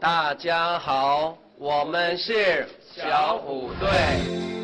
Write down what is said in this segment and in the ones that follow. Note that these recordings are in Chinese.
大家好，我们是小虎队。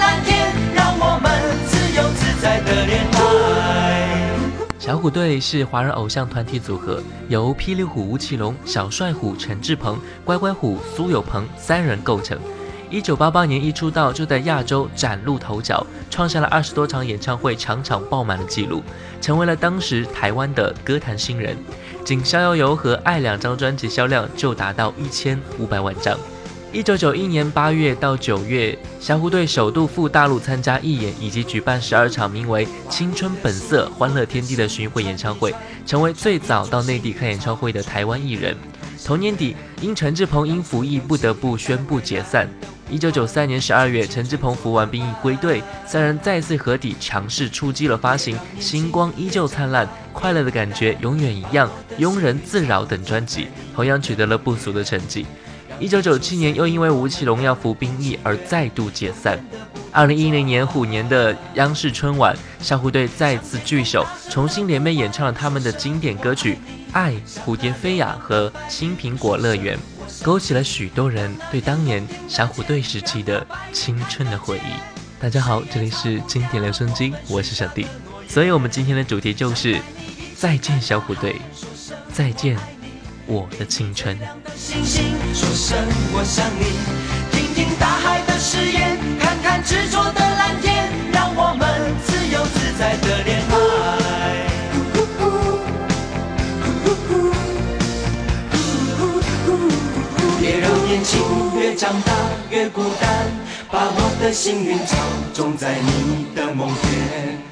小虎队是华人偶像团体组合，由霹雳虎吴奇隆、小帅虎陈志朋、乖乖虎苏有朋三人构成。一九八八年一出道就在亚洲崭露头角，创下了二十多场演唱会场场爆满的记录，成为了当时台湾的歌坛新人。仅《逍遥游》和《爱》两张专辑销量就达到一千五百万张。一九九一年八月到九月，小虎队首度赴大陆参加义演，以及举办十二场名为《青春本色欢乐天地》的巡回演唱会，成为最早到内地开演唱会的台湾艺人。同年底，因陈志朋因服役不得不宣布解散。一九九三年十二月，陈志朋服完兵役归队，三人再次合体，强势出击了发行《星光依旧灿烂》《快乐的感觉永远一样》《庸人自扰》等专辑，同样取得了不俗的成绩。一九九七年，又因为吴奇隆要服兵役而再度解散。二零一零年虎年的央视春晚，小虎队再次聚首，重新联袂演唱了他们的经典歌曲《爱》《蝴蝶飞呀》和《青苹果乐园》，勾起了许多人对当年小虎队时期的青春的回忆。大家好，这里是经典留声机，我是小弟。所以，我们今天的主题就是再见小虎队，再见。我的青春。星星说声我想你，听听大海的誓言，看看执着的蓝天，让我们自由自在的恋爱。别让年轻越长大越孤单，把我的幸运草种在你的梦田。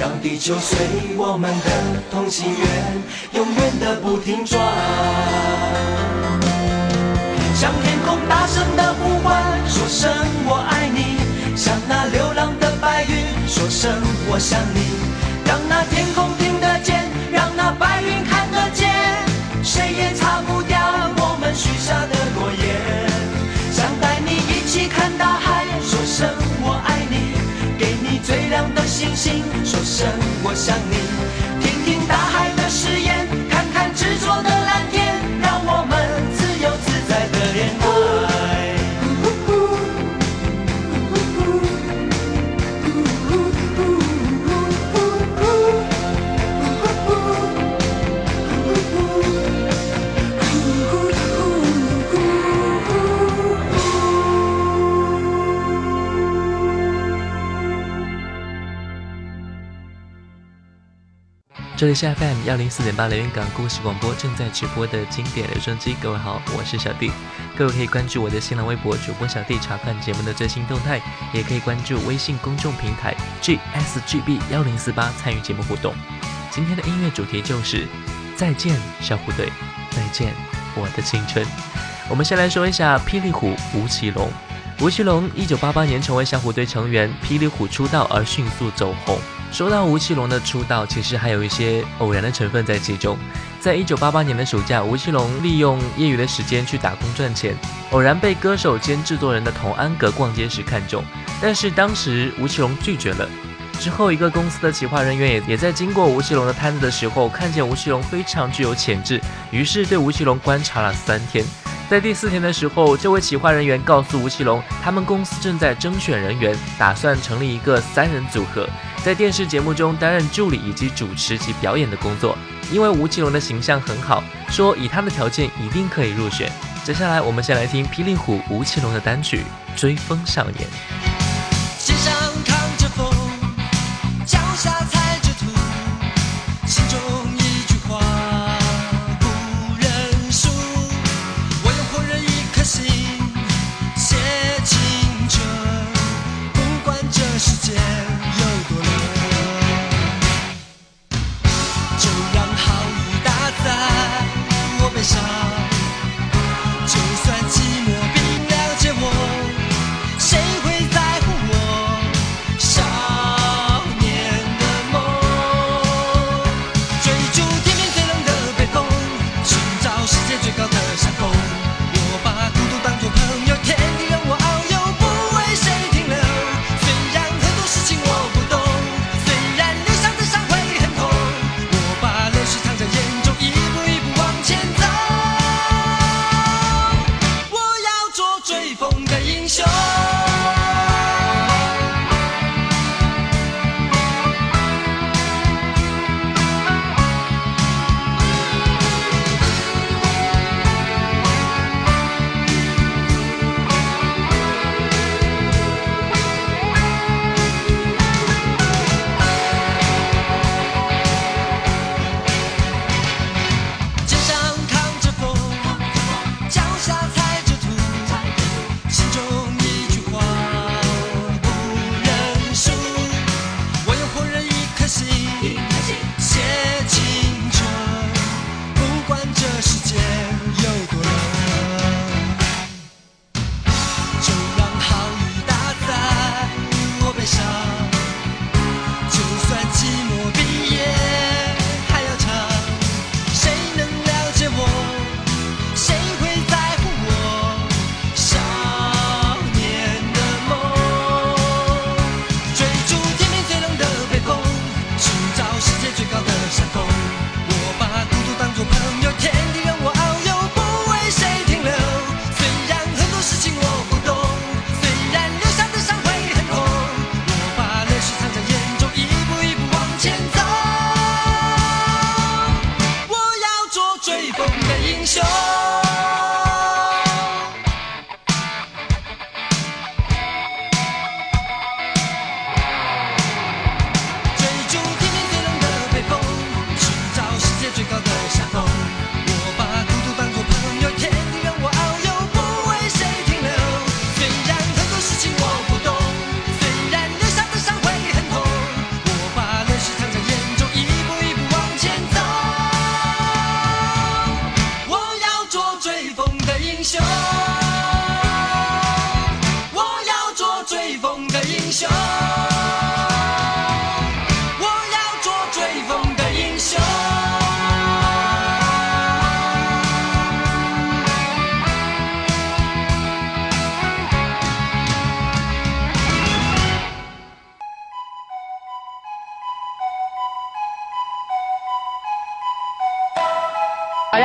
让地球随我们的同心圆，永远的不停转。向天空大声的呼唤，说声我爱你；向那流浪的白云说声我想你。让那天空我想你，听听大海的誓言，这里是 FM 幺零四点八连云港故事广播正在直播的经典留声机，各位好，我是小弟，各位可以关注我的新浪微博主播小弟查看节目的最新动态，也可以关注微信公众平台 GSGB 幺零四八参与节目互动。今天的音乐主题就是再见小虎队，再见我的青春。我们先来说一下霹雳虎吴奇隆。吴奇隆一九八八年成为小虎队成员，霹雳虎出道而迅速走红。说到吴奇隆的出道，其实还有一些偶然的成分在其中。在一九八八年的暑假，吴奇隆利用业余的时间去打工赚钱，偶然被歌手兼制作人的童安格逛街时看中，但是当时吴奇隆拒绝了。之后，一个公司的企划人员也也在经过吴奇隆的摊子的时候，看见吴奇隆非常具有潜质，于是对吴奇隆观察了三天。在第四天的时候，这位企划人员告诉吴奇隆，他们公司正在征选人员，打算成立一个三人组合，在电视节目中担任助理以及主持及表演的工作。因为吴奇隆的形象很好，说以他的条件一定可以入选。接下来，我们先来听霹雳虎吴奇隆的单曲《追风少年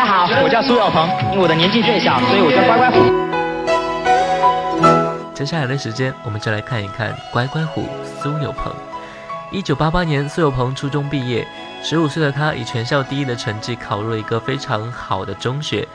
少年》。我叫苏有朋，因为我的年纪最小，所以我叫乖乖虎。接下来的时间，我们就来看一看乖乖虎苏有朋。一九八八年，苏有朋初中毕业，十五岁的他以全校第一的成绩考入了一个非常好的中学。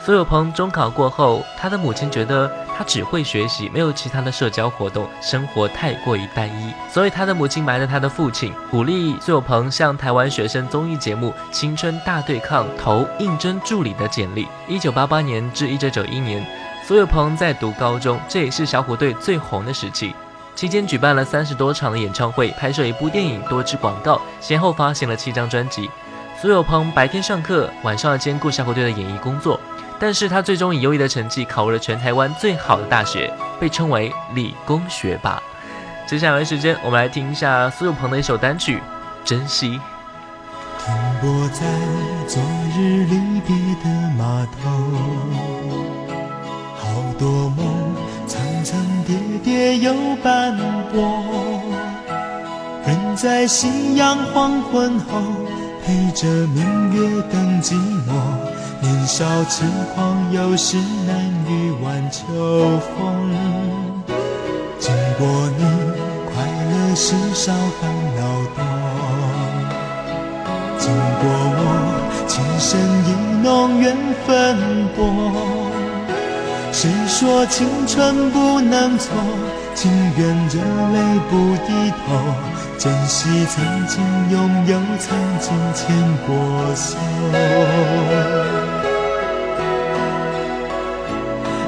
苏有朋中考过后，他的母亲觉得他只会学习，没有其他的社交活动，生活太过于单一，所以他的母亲埋了他的父亲，鼓励苏有朋向台湾学生综艺节目《青春大对抗》投应征助理的简历。一九八八年至一九九一年，苏有朋在读高中，这也是小虎队最红的时期，期间举办了三十多场的演唱会，拍摄一部电影，多支广告，先后发行了七张专辑。苏有朋白天上课，晚上要兼顾小虎队的演艺工作。但是他最终以优异的成绩考入了全台湾最好的大学，被称为理工学霸。接下来时间，我们来听一下苏有朋的一首单曲《珍惜》。停泊在昨日离别的码头，好多梦层层叠叠又斑驳，人在夕阳黄昏后，陪着明月等寂寞。年少轻狂，有时难御晚秋风。经过你，快乐时少烦恼多。经过我，情深意浓缘分薄。谁说青春不能错？情愿热泪不低头，珍惜曾经拥有，曾经牵过手。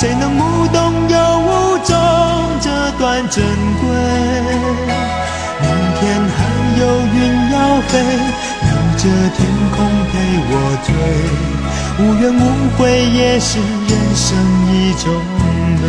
谁能无动又无衷这段珍贵？明天还有云要飞，留着天空陪我追。无怨无悔也是人生一种美。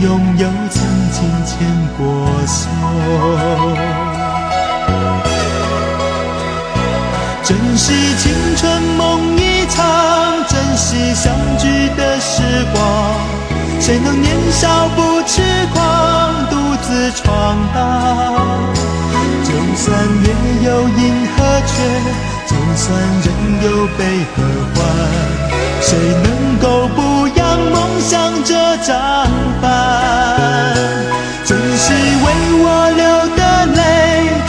拥有曾经牵过手珍惜青春梦一场珍惜相聚的时光谁能年少不痴狂独自闯荡。就算月有阴和缺就算人有悲和欢。谁能这张帆？珍惜为我流的泪，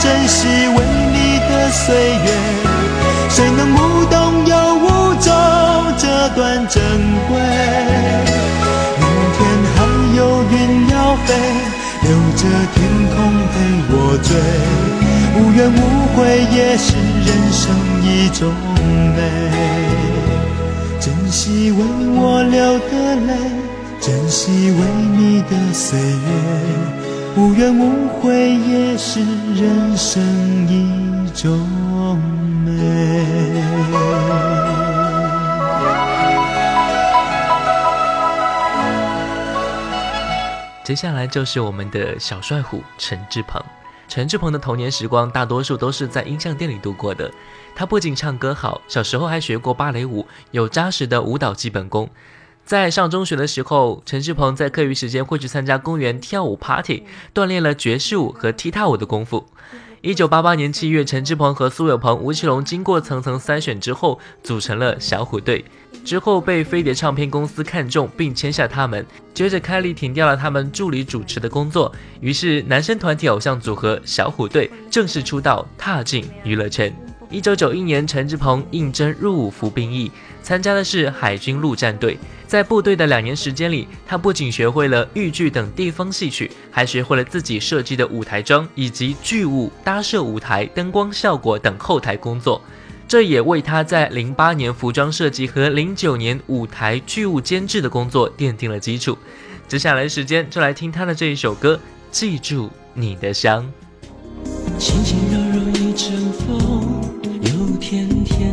珍惜为你的岁月，谁能无动又无衷这段珍贵？明天还有云要飞，留着天空陪我追，无怨无悔也是人生一种美。珍惜为我流的泪，珍惜为你的岁月，无怨无悔也是人生一种美。接下来就是我们的小帅虎陈志鹏。陈志鹏的童年时光，大多数都是在音像店里度过的。他不仅唱歌好，小时候还学过芭蕾舞，有扎实的舞蹈基本功。在上中学的时候，陈志鹏在课余时间会去参加公园跳舞 party，锻炼了爵士舞和踢踏舞的功夫。一九八八年七月，陈志鹏和苏有朋、吴奇隆经过层层筛选之后，组成了小虎队。之后被飞碟唱片公司看中，并签下他们。接着，开立停掉了他们助理主持的工作，于是男生团体偶像组合小虎队正式出道，踏进娱乐圈。一九九一年，陈志朋应征入伍服兵役，参加的是海军陆战队。在部队的两年时间里，他不仅学会了豫剧等地方戏曲，还学会了自己设计的舞台装以及剧务、搭设舞台、灯光效果等后台工作。这也为他在零八年服装设计和零九年舞台剧务监制的工作奠定了基础。接下来时间就来听他的这一首歌《记住你的香》。轻轻柔柔一阵风，又甜甜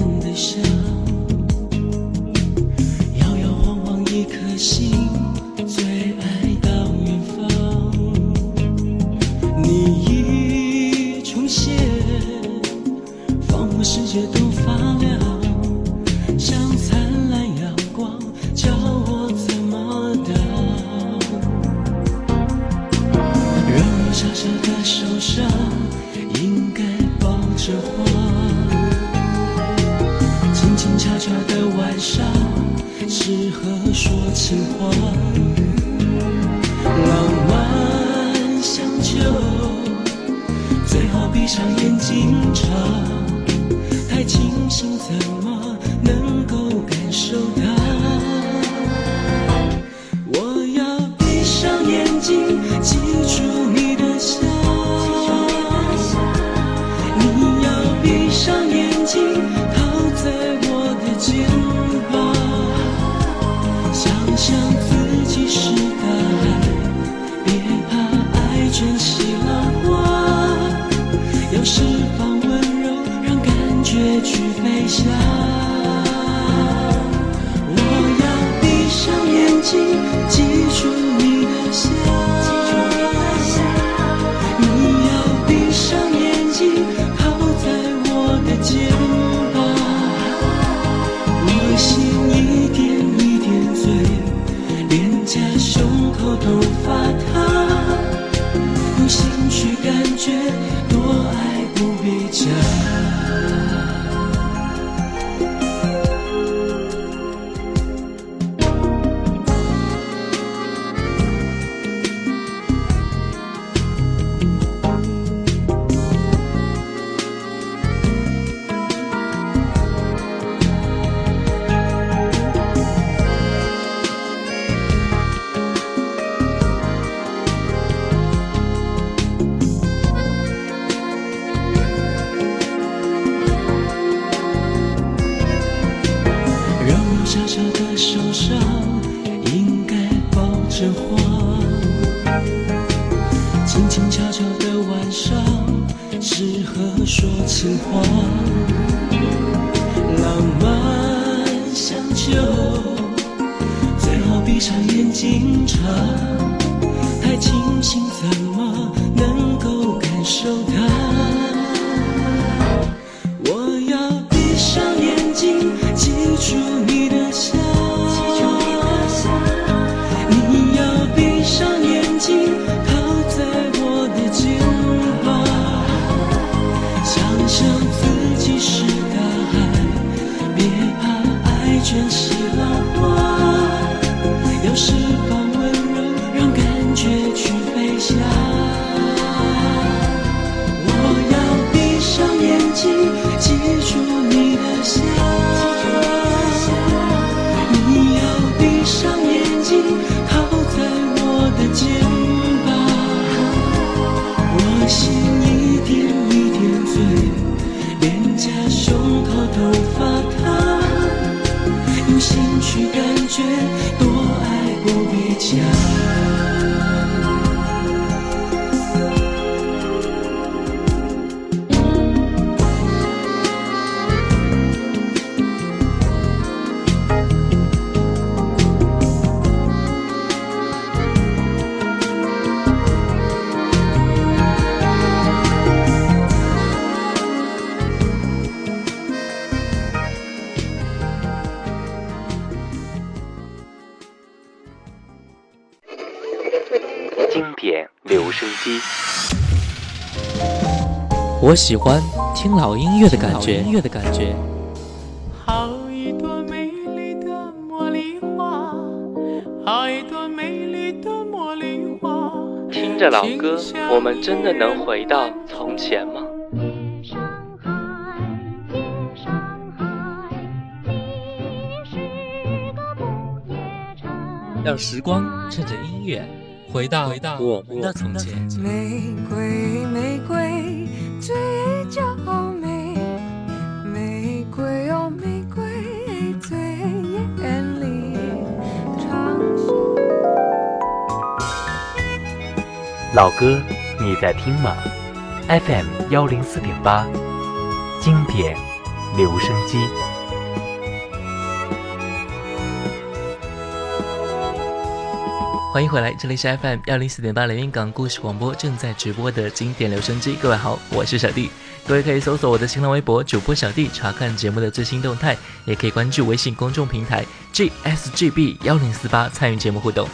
我喜欢听老音乐的感觉，音乐的感觉。好一朵美丽的茉莉花，好一朵美丽的茉莉花。听着老歌，我们真的能回到从前吗？夜上海，夜上海，你是个不夜城。让时光趁着音乐回到回到我们的从前。玫瑰，玫瑰，最娇美。玫瑰哦，玫瑰，最艳丽。长老歌，你在听吗？FM 幺零四点八，经典留声机。欢迎回来，这里是 FM 幺零四点八连云港故事广播正在直播的经典留声机。各位好，我是小弟，各位可以搜索我的新浪微博主播小弟查看节目的最新动态，也可以关注微信公众平台 GSGB 幺零四八参与节目互动。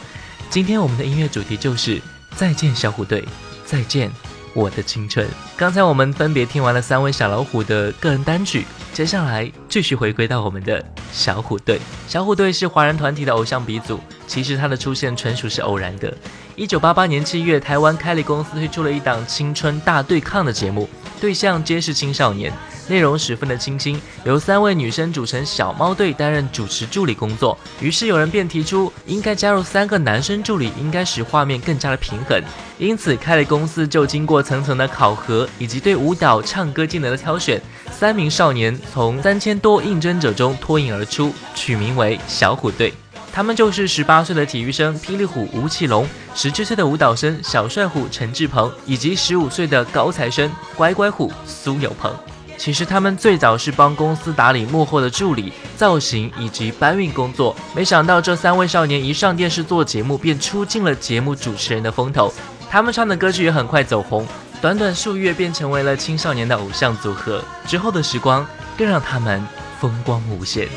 今天我们的音乐主题就是再见小虎队，再见我的青春。刚才我们分别听完了三位小老虎的个人单曲，接下来继续回归到我们的小虎队。小虎队是华人团体的偶像鼻祖，其实它的出现纯属是偶然的。一九八八年七月，台湾开立公司推出了一档青春大对抗的节目，对象皆是青少年。内容十分的清新，由三位女生组成小猫队担任主持助理工作。于是有人便提出，应该加入三个男生助理，应该使画面更加的平衡。因此，开了公司就经过层层的考核，以及对舞蹈、唱歌技能的挑选，三名少年从三千多应征者中脱颖而出，取名为小虎队。他们就是十八岁的体育生霹雳虎吴奇隆，十七岁的舞蹈生小帅虎陈志鹏，以及十五岁的高材生乖乖虎苏有朋。其实他们最早是帮公司打理幕后的助理、造型以及搬运工作，没想到这三位少年一上电视做节目，便出尽了节目主持人的风头。他们唱的歌曲也很快走红，短短数月便成为了青少年的偶像组合。之后的时光更让他们风光无限。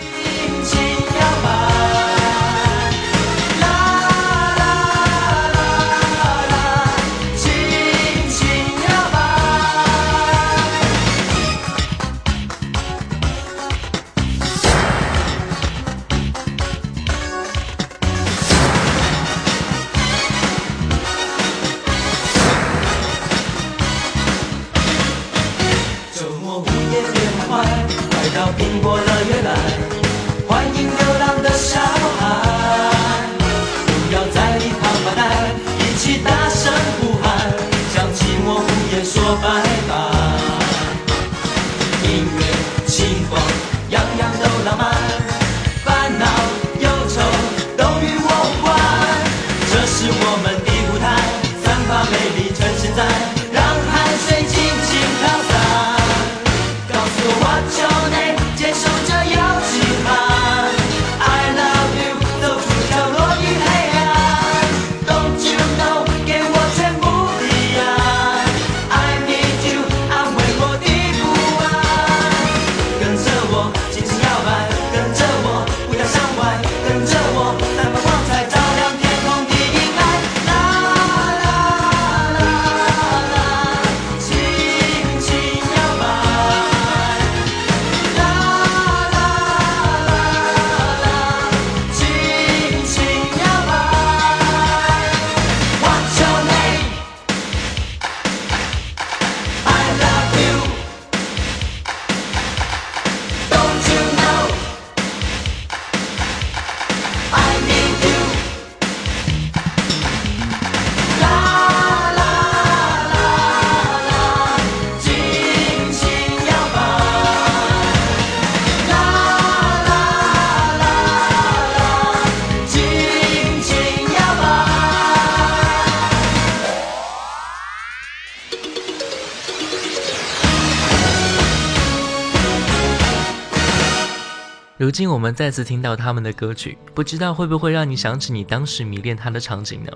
今我们再次听到他们的歌曲，不知道会不会让你想起你当时迷恋他的场景呢？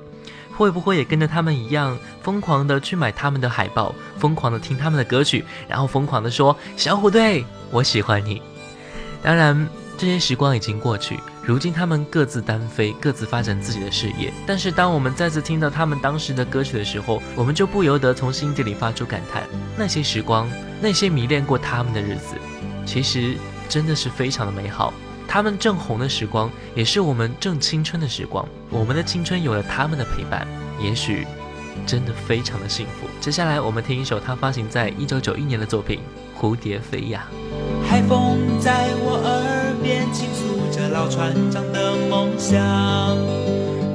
会不会也跟着他们一样，疯狂的去买他们的海报，疯狂的听他们的歌曲，然后疯狂的说“小虎队，我喜欢你”？当然，这些时光已经过去，如今他们各自单飞，各自发展自己的事业。但是，当我们再次听到他们当时的歌曲的时候，我们就不由得从心底里发出感叹：那些时光，那些迷恋过他们的日子，其实真的是非常的美好。他们正红的时光，也是我们正青春的时光。我们的青春有了他们的陪伴，也许真的非常的幸福。接下来，我们听一首他发行在一九九一年的作品《蝴蝶飞呀》。海风在我耳边倾诉着老船长的梦想，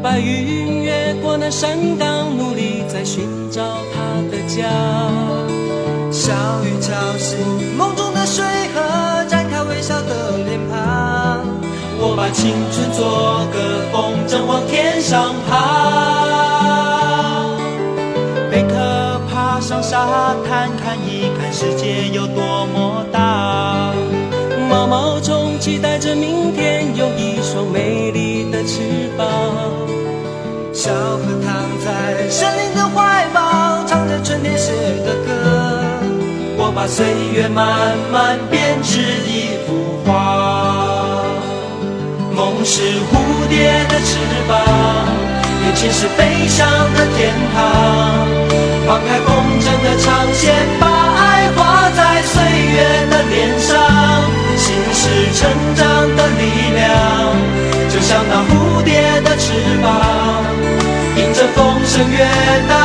白云越过那山岗，努力在寻找他的家。小雨敲醒梦中的水河，展开微笑的脸庞。我把青春做个风筝往天上爬。贝壳爬上沙滩看一看世界有多么大。毛毛虫期待着明天有一双美丽的翅膀。小河躺在森林的怀抱，唱着春天写的歌。我把岁月慢慢编织一花。梦是蝴蝶的翅膀，眼睛是飞翔的天堂。放开风筝的长线，把爱画在岁月的脸上。心是成长的力量，就像那蝴蝶的翅膀，迎着风声越大。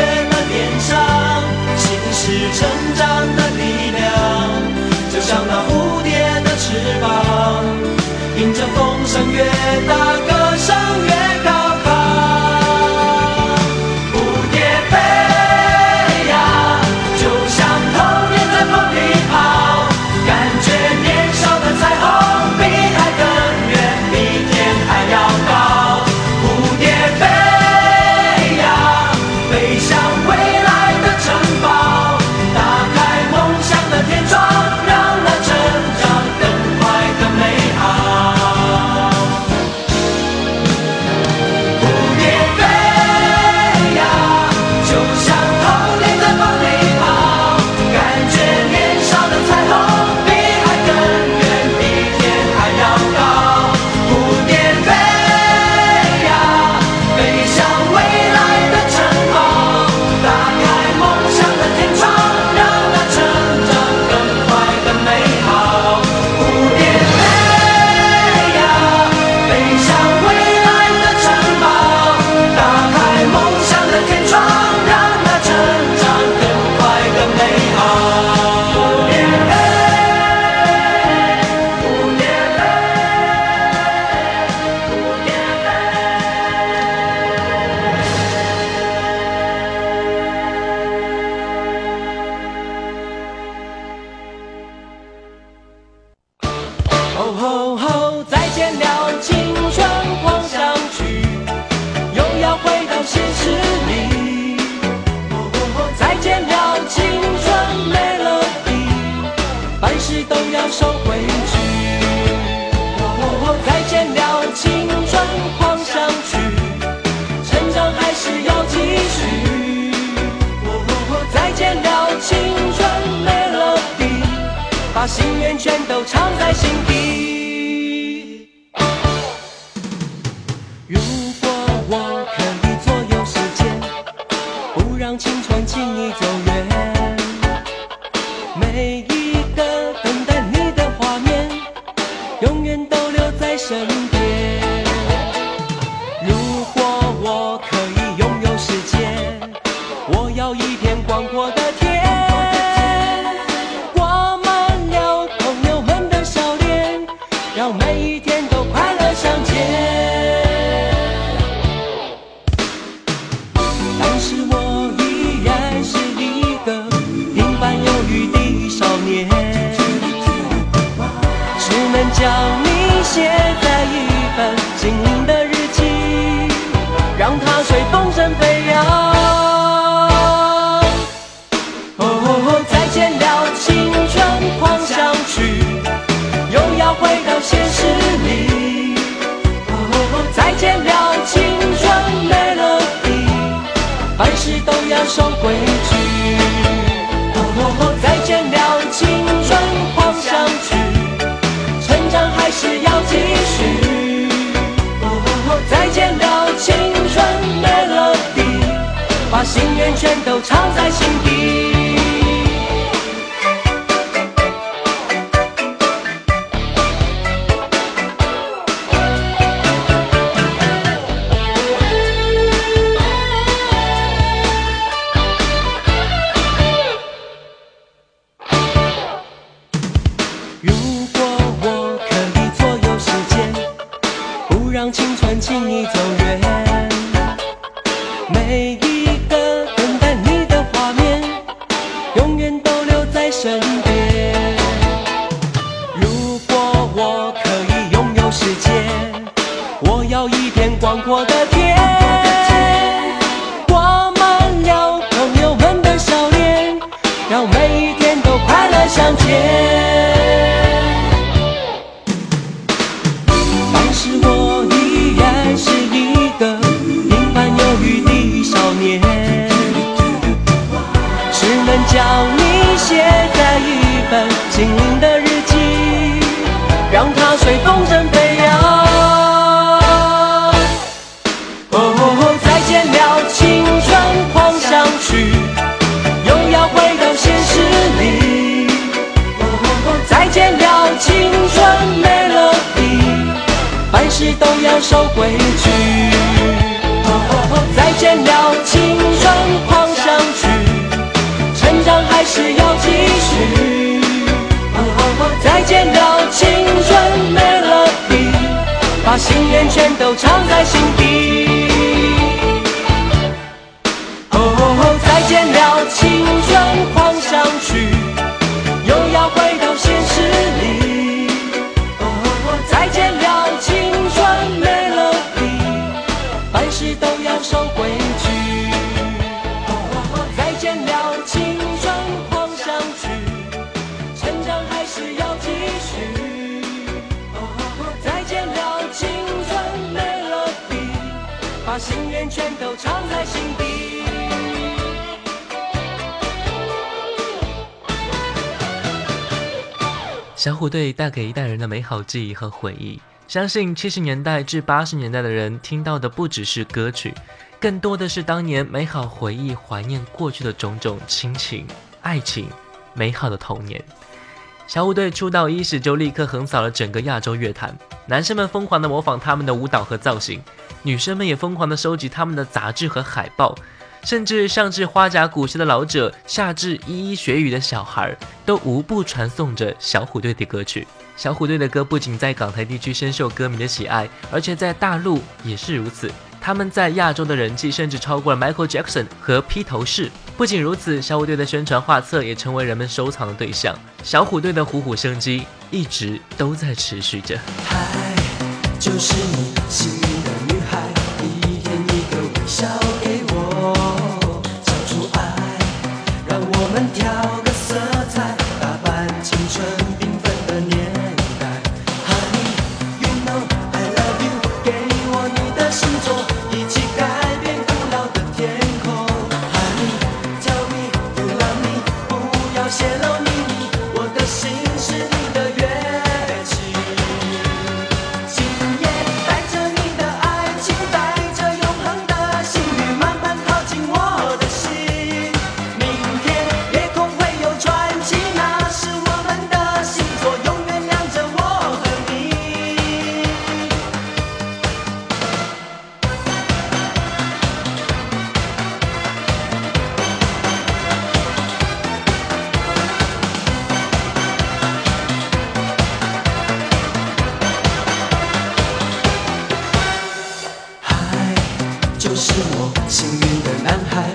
雪的脸上，心是成长的力量，就像那蝴蝶的翅膀，迎着风声越大。心愿全都藏在心底。守规矩再见了青春狂想曲成长还是要继续再见了青春把心愿全都青春 melody。凡事都要守规矩。再见了青春狂想曲，成长还是要继续。再见了青春 melody，把心愿全都藏在心底。哦，再见了青春狂想曲，又要回到现小虎队带给一代人的美好记忆和回忆，相信七十年代至八十年代的人听到的不只是歌曲，更多的是当年美好回忆，怀念过去的种种亲情、爱情、美好的童年。小虎队出道伊始就立刻横扫了整个亚洲乐坛，男生们疯狂地模仿他们的舞蹈和造型，女生们也疯狂地收集他们的杂志和海报，甚至上至花甲古稀的老者，下至咿咿学语的小孩，都无不传颂着小虎队的歌曲。小虎队的歌不仅在港台地区深受歌迷的喜爱，而且在大陆也是如此。他们在亚洲的人气甚至超过了 Michael Jackson 和披头士。不仅如此，小虎队的宣传画册也成为人们收藏的对象。小虎队的虎虎生机一直都在持续着。嗨，就是你幸运的女孩，一天一个微笑就是我幸运的男孩，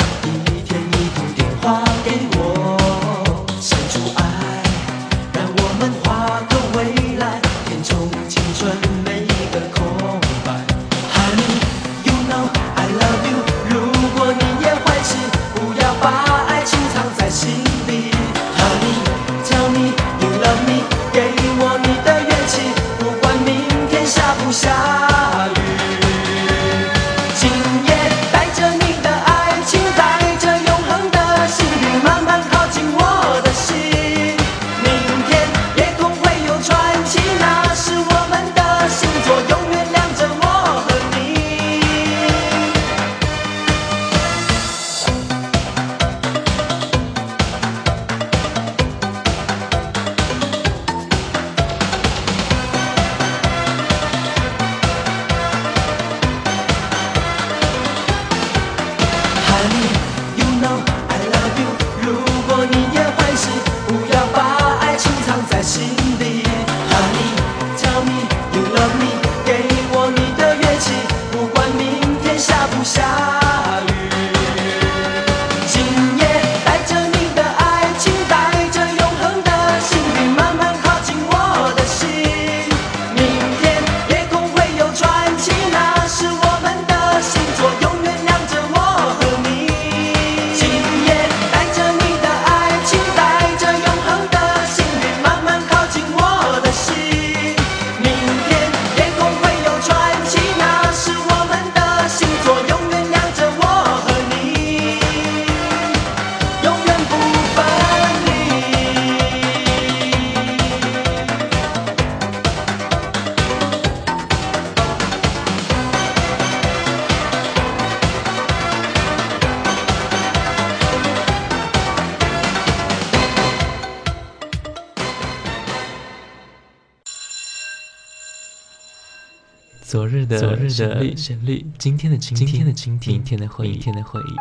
的旋律旋律，今天的今今天的今今天明天的回忆，明天的回忆。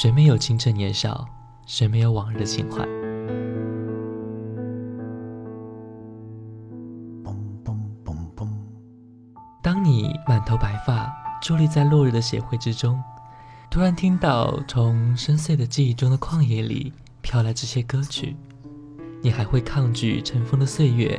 谁没有青春年少？谁没有往日的情怀？当你满头白发，伫立在落日的协会之中，突然听到从深邃的记忆中的旷野里飘来这些歌曲，你还会抗拒尘封的岁月，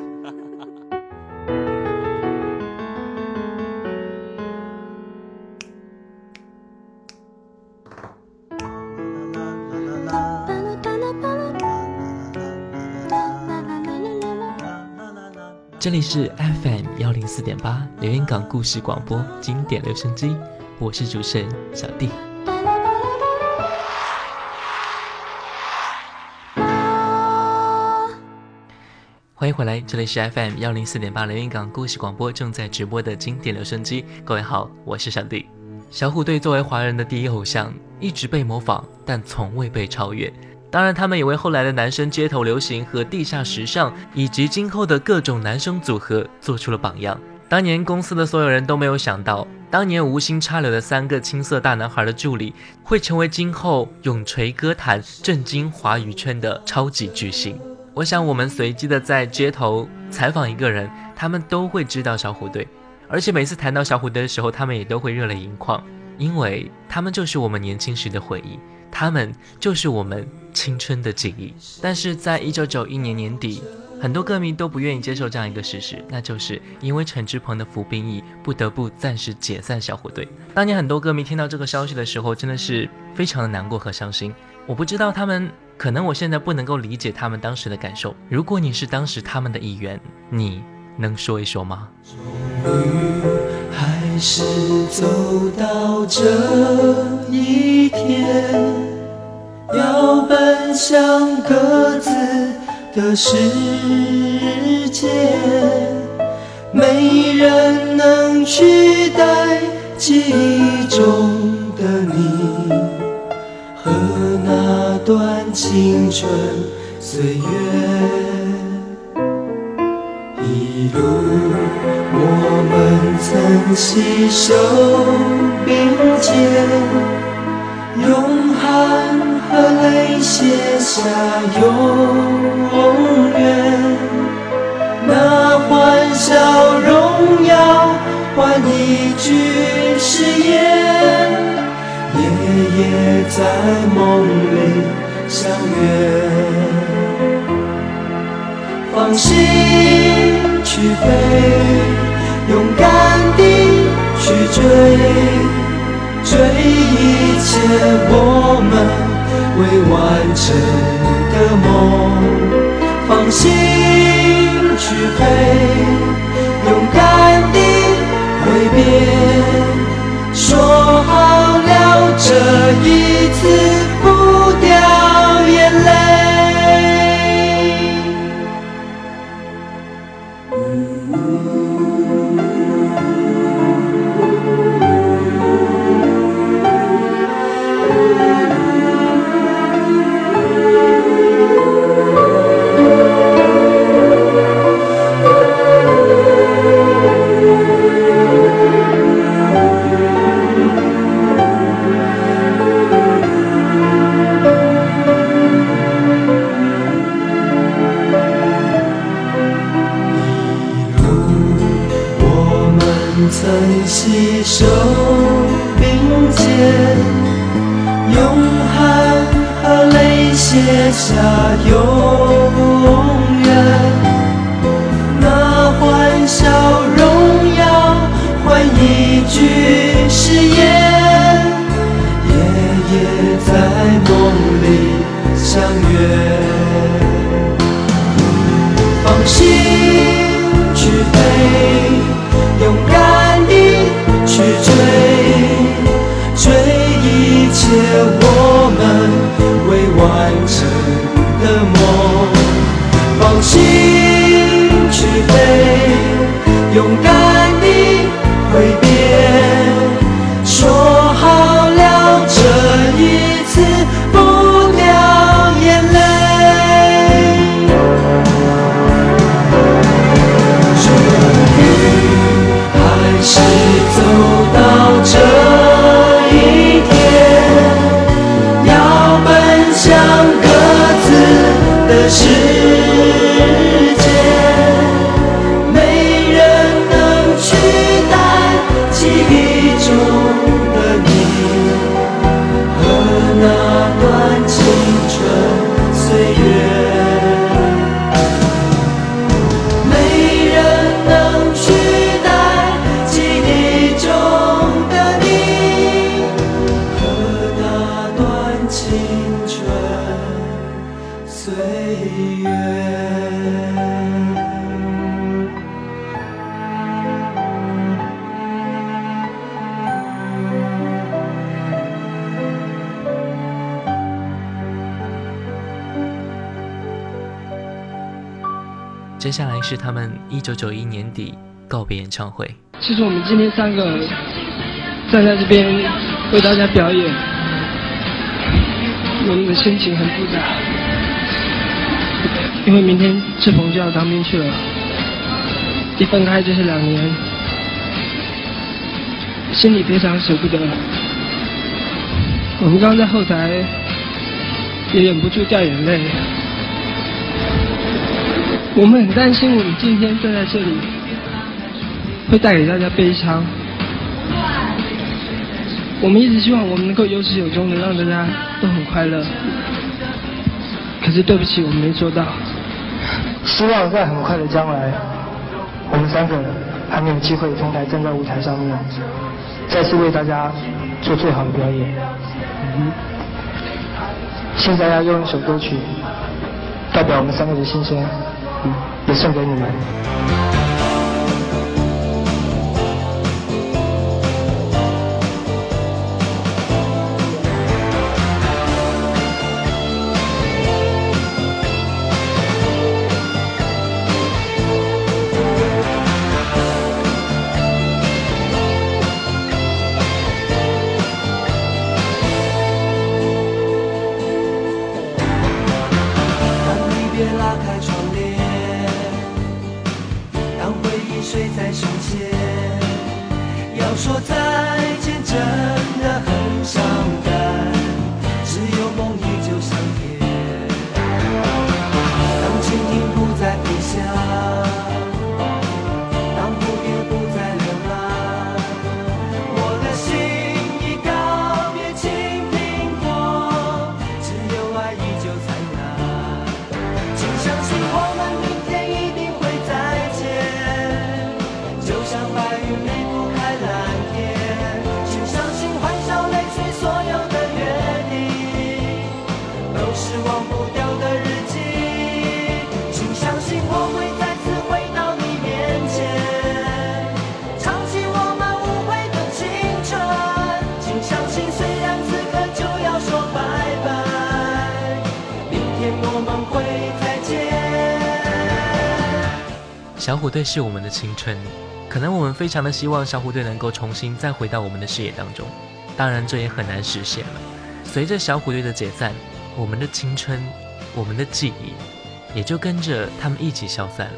这里是 FM 幺零四点八连云港故事广播经典留声机，我是主持人小弟。欢迎回来，这里是 FM 幺零四点八连云港故事广播正在直播的经典留声机。各位好，我是小弟。小虎队作为华人的第一偶像，一直被模仿，但从未被超越。当然，他们也为后来的男生街头流行和地下时尚，以及今后的各种男生组合做出了榜样。当年公司的所有人都没有想到，当年无心插柳的三个青涩大男孩的助理，会成为今后永垂歌坛、震惊华语圈的超级巨星。我想，我们随机的在街头采访一个人，他们都会知道小虎队，而且每次谈到小虎队的时候，他们也都会热泪盈眶，因为他们就是我们年轻时的回忆。他们就是我们青春的记忆，但是在一九九一年年底，很多歌迷都不愿意接受这样一个事实，那就是因为陈志鹏的服兵役，不得不暂时解散小虎队。当年很多歌迷听到这个消息的时候，真的是非常的难过和伤心。我不知道他们，可能我现在不能够理解他们当时的感受。如果你是当时他们的一员，你能说一说吗？雨还是走到这一天，要奔向各自的世界，没人能取代记忆中的你和那段青春岁月。一路，曾携手并肩，用汗和泪写下永远。那欢笑荣耀换一句誓言，夜夜在梦里相约。放心去飞，勇敢去追，追一切我们未完成的梦。放心去飞，勇敢地挥别，说好了这一次不掉眼泪。是。演唱会。其实我们今天三个站在这边为大家表演，我们的心情很复杂，因为明天志鹏就要当兵去了，一分开就是两年，心里非常舍不得。我们刚刚在后台也忍不住掉眼泪，我们很担心我们今天站在这里。会带给大家悲伤。我们一直希望我们能够有始有终的让大家都很快乐，可是对不起，我们没做到。希望在很快的将来，我们三个还能有机会同台站在舞台上面，再次为大家做最好的表演。嗯，现在要用一首歌曲，代表我们三个的心声，嗯，也送给你们。小虎队是我们的青春，可能我们非常的希望小虎队能够重新再回到我们的视野当中，当然这也很难实现了。随着小虎队的解散，我们的青春，我们的记忆，也就跟着他们一起消散了。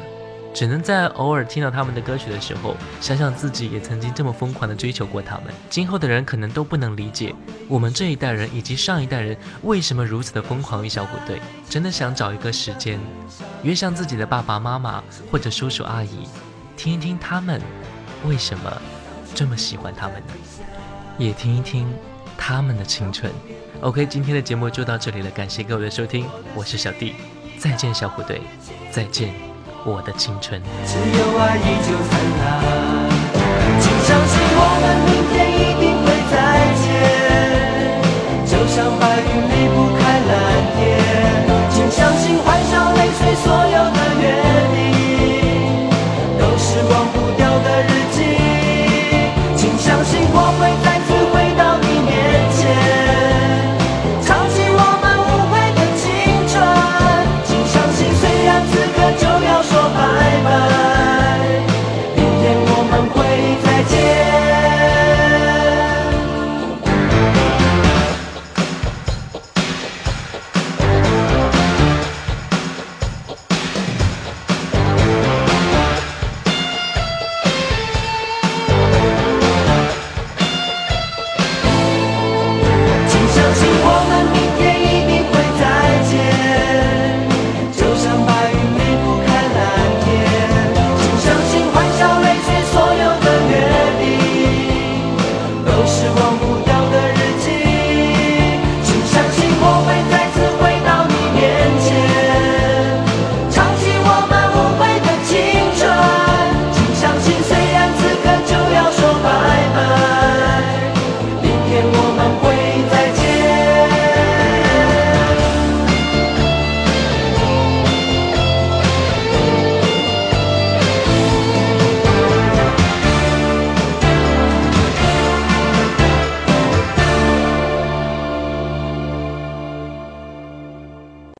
只能在偶尔听到他们的歌曲的时候，想想自己也曾经这么疯狂的追求过他们。今后的人可能都不能理解我们这一代人以及上一代人为什么如此的疯狂于小虎队。真的想找一个时间，约上自己的爸爸妈妈或者叔叔阿姨，听一听他们为什么这么喜欢他们呢？也听一听他们的青春。OK，今天的节目就到这里了，感谢各位的收听，我是小弟，再见小虎队，再见我的青春。只有爱依旧灿烂，请相信我们明天一定会再见，就像白云里。